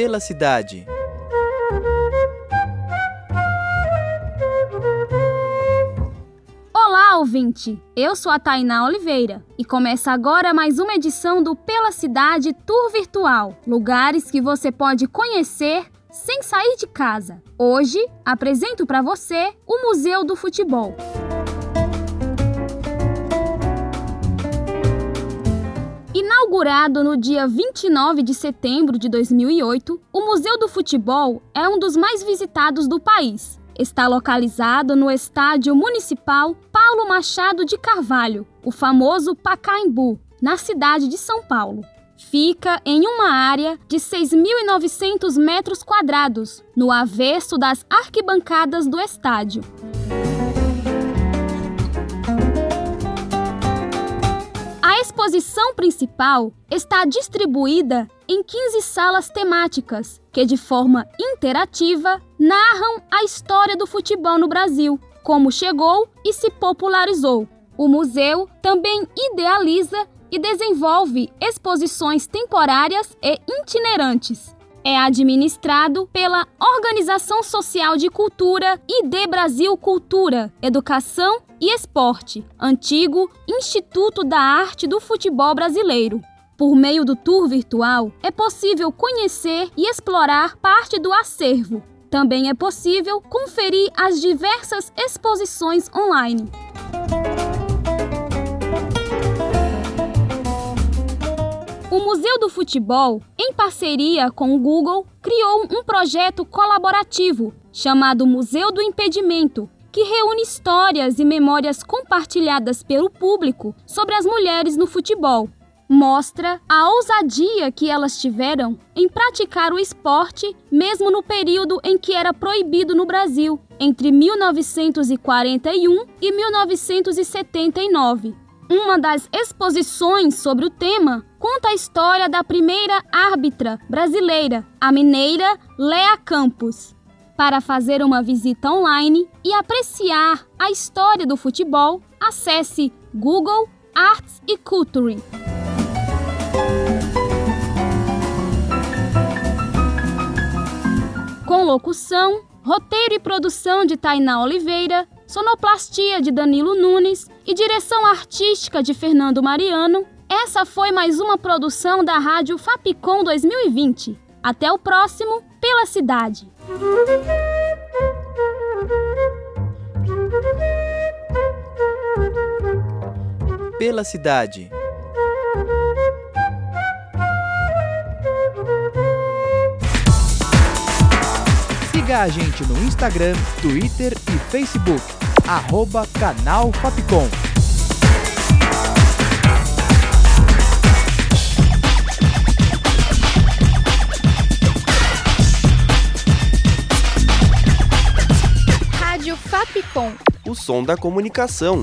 Pela cidade. Olá, ouvinte! Eu sou a Tainá Oliveira e começa agora mais uma edição do Pela Cidade Tour Virtual lugares que você pode conhecer sem sair de casa. Hoje apresento para você o Museu do Futebol. Inaugurado no dia 29 de setembro de 2008, o Museu do Futebol é um dos mais visitados do país. Está localizado no Estádio Municipal Paulo Machado de Carvalho, o famoso Pacaembu, na cidade de São Paulo. Fica em uma área de 6.900 metros quadrados, no avesso das arquibancadas do estádio. Exposição principal está distribuída em 15 salas temáticas que, de forma interativa, narram a história do futebol no Brasil, como chegou e se popularizou. O museu também idealiza e desenvolve exposições temporárias e itinerantes. É administrado pela Organização Social de Cultura ID Brasil Cultura, Educação e Esporte, antigo Instituto da Arte do Futebol Brasileiro. Por meio do tour virtual, é possível conhecer e explorar parte do acervo. Também é possível conferir as diversas exposições online. O Museu do Futebol, em parceria com o Google, criou um projeto colaborativo chamado Museu do Impedimento, que reúne histórias e memórias compartilhadas pelo público sobre as mulheres no futebol. Mostra a ousadia que elas tiveram em praticar o esporte, mesmo no período em que era proibido no Brasil, entre 1941 e 1979. Uma das exposições sobre o tema conta a história da primeira árbitra brasileira, a mineira Lea Campos. Para fazer uma visita online e apreciar a história do futebol, acesse Google Arts e Culture. Com locução, roteiro e produção de Tainá Oliveira, sonoplastia de Danilo Nunes e direção artística de Fernando Mariano, essa foi mais uma produção da Rádio Fapcom 2020. Até o próximo Pela Cidade. Pela cidade. Siga a gente no Instagram, Twitter e Facebook. Arroba Canal Fapcom. Rádio Fapcom. O som da comunicação.